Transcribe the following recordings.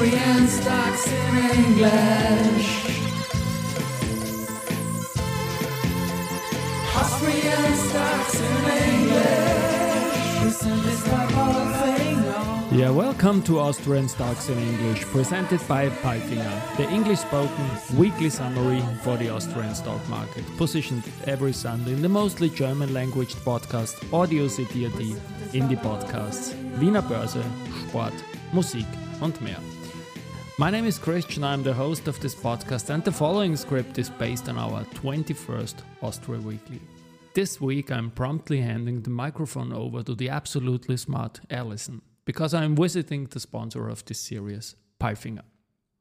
Austrian stocks in English. Austrian stocks in English. Palfinger. Yeah, welcome to Austrian Stocks in English, presented by Palfinger, the English spoken weekly summary for the Austrian stock market, positioned every Sunday in the mostly German language podcast Audio CD.at, Indie Podcasts, Wiener Börse, Sport, Musik und mehr. My name is Christian, I'm the host of this podcast, and the following script is based on our 21st Austria Weekly. This week, I'm promptly handing the microphone over to the absolutely smart Alison, because I'm visiting the sponsor of this series, Palfinger.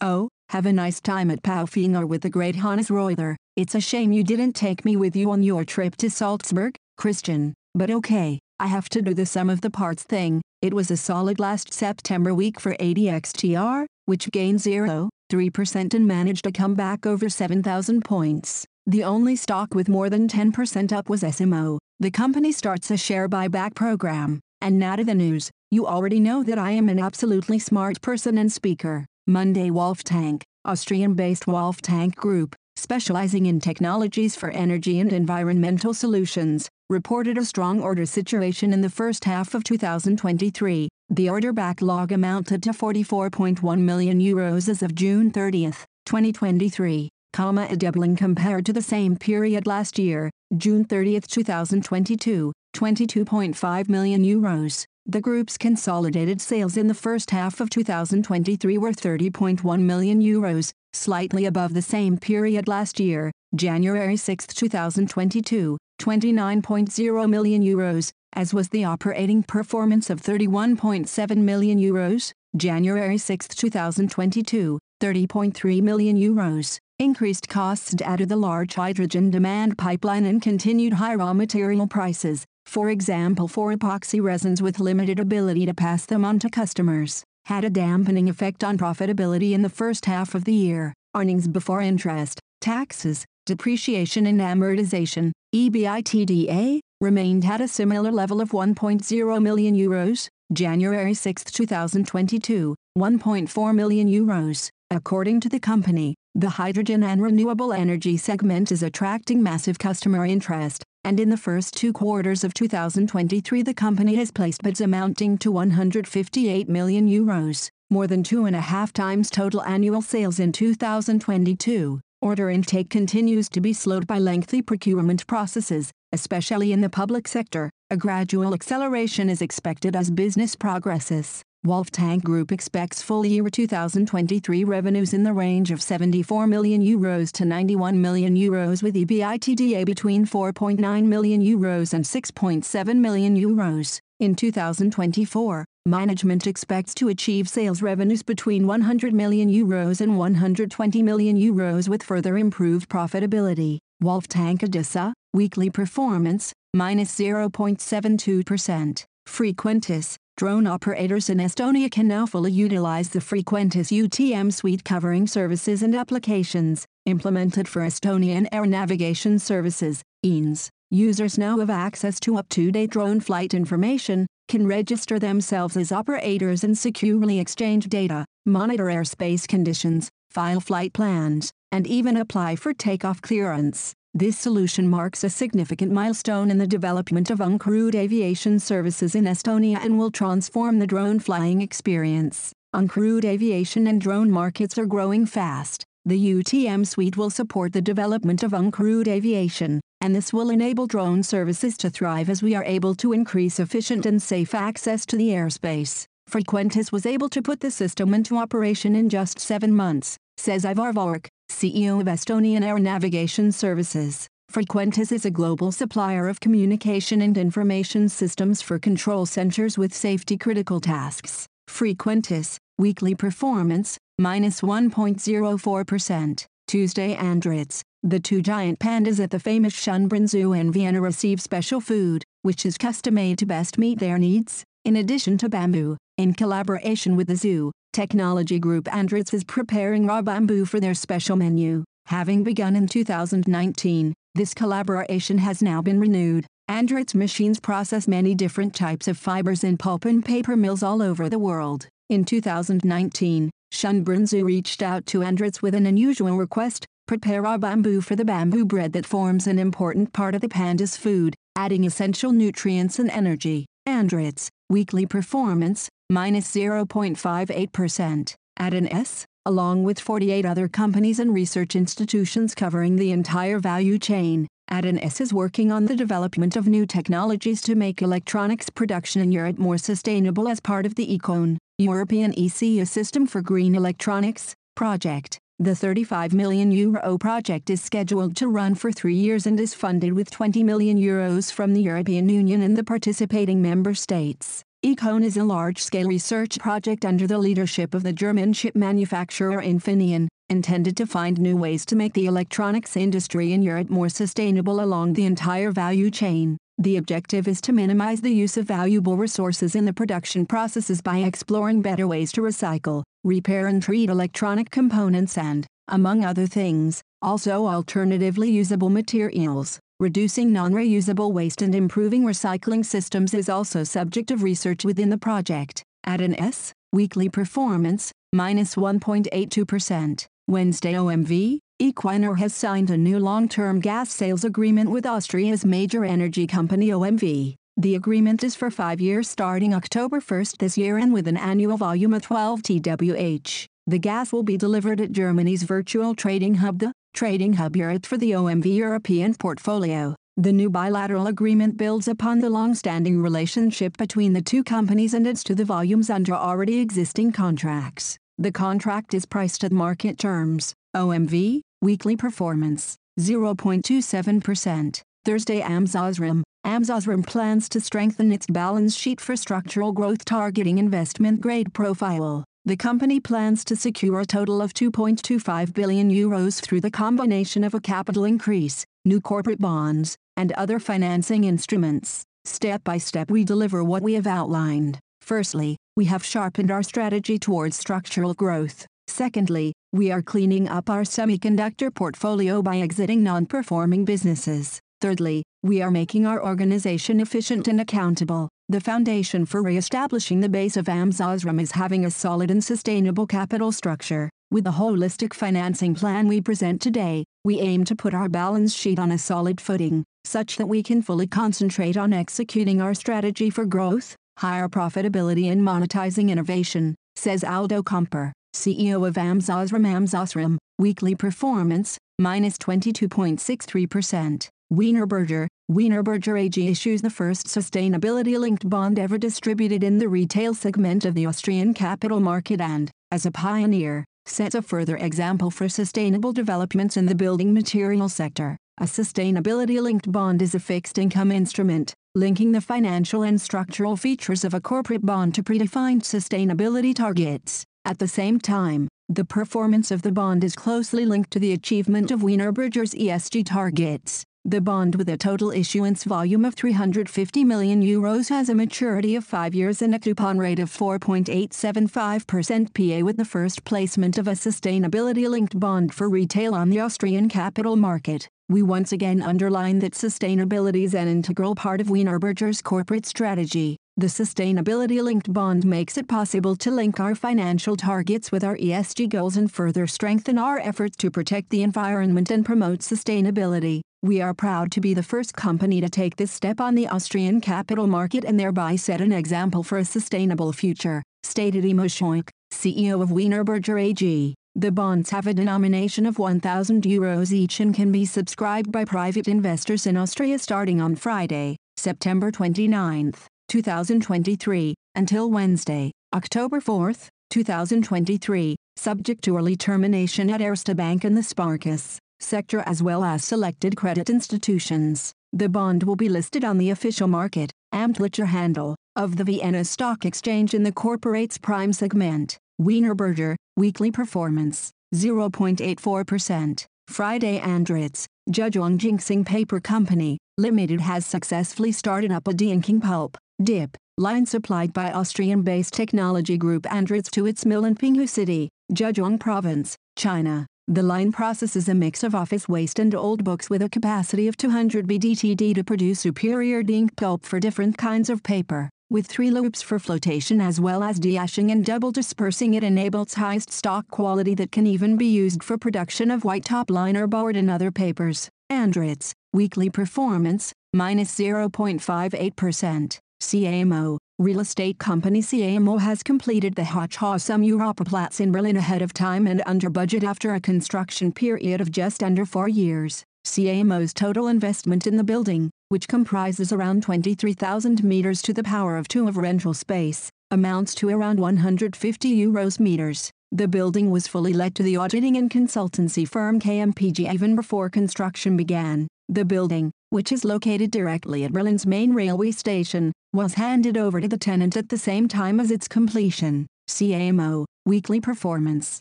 Oh, have a nice time at Palfinger with the great Hannes Reuter. It's a shame you didn't take me with you on your trip to Salzburg, Christian, but okay, I have to do the sum of the parts thing. It was a solid last September week for ATX TR, which gained 0.3% and managed to come back over 7,000 points. The only stock with more than 10% up was S Immo. The company starts a share buyback program. And now to the news. You already know that I am an absolutely smart person and speaker. Monday Wolftank, Austrian-based Wolftank Group, specializing in technologies for energy and environmental solutions, reported a strong order situation in the first half of 2023. The order backlog amounted to 44.1 million euros as of June 30, 2023, comma a doubling compared to the same period last year, June 30, 2022, 22.5 million euros. The group's consolidated sales in the first half of 2023 were 30.1 million euros, slightly above the same period last year, January 6, 2022, 29.0 million euros, as was the operating performance of 31.7 million euros, January 6, 2022, 30.3 million euros. Increased costs due to the large hydrogen demand pipeline and continued high raw material prices, for example for epoxy resins with limited ability to pass them on to customers, had a dampening effect on profitability in the first half of the year. Earnings before interest, taxes, depreciation and amortization, EBITDA, remained at a similar level of 1.0 million euros, January 6, 2022, 1.4 million euros. According to the company, the hydrogen and renewable energy segment is attracting massive customer interest, and in the first two quarters of 2023 the company has placed bids amounting to 158 million euros, more than two and a half times total annual sales in 2022. Order intake continues to be slowed by lengthy procurement processes, especially in the public sector. A gradual acceleration is expected as business progresses. Wolftank Group expects full year 2023 revenues in the range of 74 million euros to 91 million euros with EBITDA between 4.9 million euros and 6.7 million euros. In 2024, management expects to achieve sales revenues between 100 million euros and 120 million euros with further improved profitability. Wolf Tank Adisa, weekly performance, minus 0.72%. Frequentis, drone operators in Estonia can now fully utilize the Frequentis UTM suite covering services and applications, implemented for Estonian air navigation services, EANS. Users now have access to up-to-date drone flight information, can register themselves as operators and securely exchange data, monitor airspace conditions, file flight plans, and even apply for takeoff clearance. This solution marks a significant milestone in the development of uncrewed aviation services in Estonia and will transform the drone flying experience. Uncrewed aviation and drone markets are growing fast. The UTM suite will support the development of uncrewed aviation, and this will enable drone services to thrive as we are able to increase efficient and safe access to the airspace. Frequentis was able to put the system into operation in just seven months, says Ivar Värk, CEO of Estonian Air Navigation Services. Frequentis is a global supplier of communication and information systems for control centers with safety critical tasks. Frequentis, weekly performance, minus 1.04%. Tuesday Andritz, the two giant pandas at the famous Schönbrunn Zoo in Vienna receive special food, which is custom made to best meet their needs. In addition to bamboo, in collaboration with the zoo, Technology Group Andritz is preparing raw bamboo for their special menu. Having begun in 2019, this collaboration has now been renewed. Andritz machines process many different types of fibers in pulp and paper mills all over the world. In 2019, Schönbrunn Zoo reached out to Andritz with an unusual request prepare our bamboo for the bamboo bread that forms an important part of the panda's food, adding essential nutrients and energy. Andritz, weekly performance, minus 0.58%, AT&S, along with 48 other companies and research institutions covering the entire value chain. AT&S is working on the development of new technologies to make electronics production in Europe more sustainable as part of the ECON, European Ecosystem for Green Electronics, project. The 35 million euro project is scheduled to run for three years and is funded with 20 million euros from the European Union and the participating member states. ECON is a large-scale research project under the leadership of the German chip manufacturer Infineon, intended to find new ways to make the electronics industry in Europe more sustainable along the entire value chain. The objective is to minimize the use of valuable resources in the production processes by exploring better ways to recycle, repair and treat electronic components and, among other things, also alternatively usable materials. Reducing non-reusable waste and improving recycling systems is also subject of research within the project. AT&S, weekly performance, minus 1.82%. Wednesday OMV, Equinor has signed a new long-term gas sales agreement with Austria's major energy company OMV. The agreement is for five years starting October 1 this year and with an annual volume of 12 TWh. The gas will be delivered at Germany's virtual trading hub the Trading Hub Europe for the OMV European portfolio. The new bilateral agreement builds upon the long-standing relationship between the two companies and adds to the volumes under already existing contracts. The contract is priced at market terms. OMV, weekly performance, 0.27%. Thursday AMS OSRAM. AMS OSRAM plans to strengthen its balance sheet for structural growth targeting investment grade profile. The company plans to secure a total of 2.25 billion euros through the combination of a capital increase, new corporate bonds, and other financing instruments. Step by step we deliver what we have outlined. Firstly, we have sharpened our strategy towards structural growth. Secondly, we are cleaning up our semiconductor portfolio by exiting non-performing businesses. Thirdly, we are making our organization efficient and accountable. The foundation for re-establishing the base of AMS OSRAM is having a solid and sustainable capital structure. With the holistic financing plan we present today, we aim to put our balance sheet on a solid footing, such that we can fully concentrate on executing our strategy for growth, higher profitability and monetizing innovation, says Aldo Kamper, CEO of AMS OSRAM AMS OSRAM, weekly performance, minus 22.63%. Wienerberger, Wienerberger AG issues the first sustainability-linked bond ever distributed in the retail segment of the Austrian capital market and, as a pioneer, sets a further example for sustainable developments in the building material sector. A sustainability-linked bond is a fixed income instrument, linking the financial and structural features of a corporate bond to predefined sustainability targets. At the same time, the performance of the bond is closely linked to the achievement of Wienerberger's ESG targets. The bond with a total issuance volume of 350 million euros has a maturity of 5 years and a coupon rate of 4.875% PA with the first placement of a sustainability-linked bond for retail on the Austrian capital market. We once again underline that sustainability is an integral part of Wienerberger's corporate strategy. The sustainability-linked bond makes it possible to link our financial targets with our ESG goals and further strengthen our efforts to protect the environment and promote sustainability. We are proud to be the first company to take this step on the Austrian capital market and thereby set an example for a sustainable future, stated Heimo Scheuch, CEO of Wienerberger AG. The bonds have a denomination of 1,000 euros each and can be subscribed by private investors in Austria starting on Friday, September 29, 2023, until Wednesday, October 4, 2023, subject to early termination at Erste Bank and the Sparkasse sector as well as selected credit institutions. The bond will be listed on the official market, Amtlicher Handel, of the Vienna Stock Exchange in the corporate's prime segment. Wienerberger, weekly performance, 0.84%. Friday Andritz, Zhejiang Jingxing Paper Company, Limited has successfully started up a deinking pulp, dip, line supplied by Austrian-based technology group Andritz to its mill in Pinghu City, Zhejiang Province, China. The line processes a mix of office waste and old books with a capacity of 200 BDTD to produce superior ink pulp for different kinds of paper. With three loops for flotation as well as deashing and double dispersing it enables highest stock quality that can even be used for production of white top liner board and other papers. Andritz, weekly performance, minus 0.58%. CA Immo, real estate company CA Immo has completed the Hochhaus am Europaplatz in Berlin ahead of time and under budget after a construction period of just under four years. CA Immo's total investment in the building, which comprises around 23,000 meters to the power of 2 of rental space, amounts to around 150 euros meters. The building was fully let to the auditing and consultancy firm KPMG even before construction began. The building, which is located directly at Berlin's main railway station, was handed over to the tenant at the same time as its completion. CA Immo, weekly performance,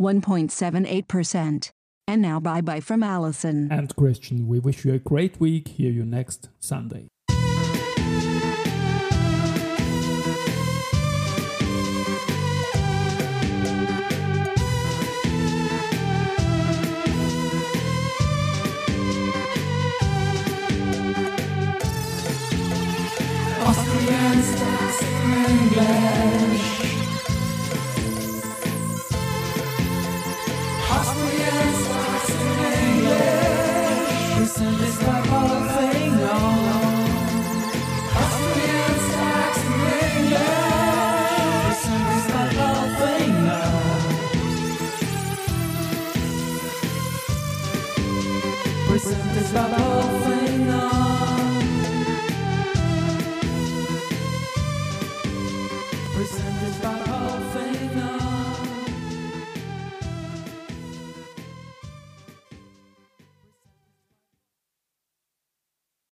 1.78%. And now bye bye from Alison. And Christian, we wish you a great week. Hear you next Sunday. Austrian stars English. Austrian stars English. This. Austrian stars English. This this my whole thing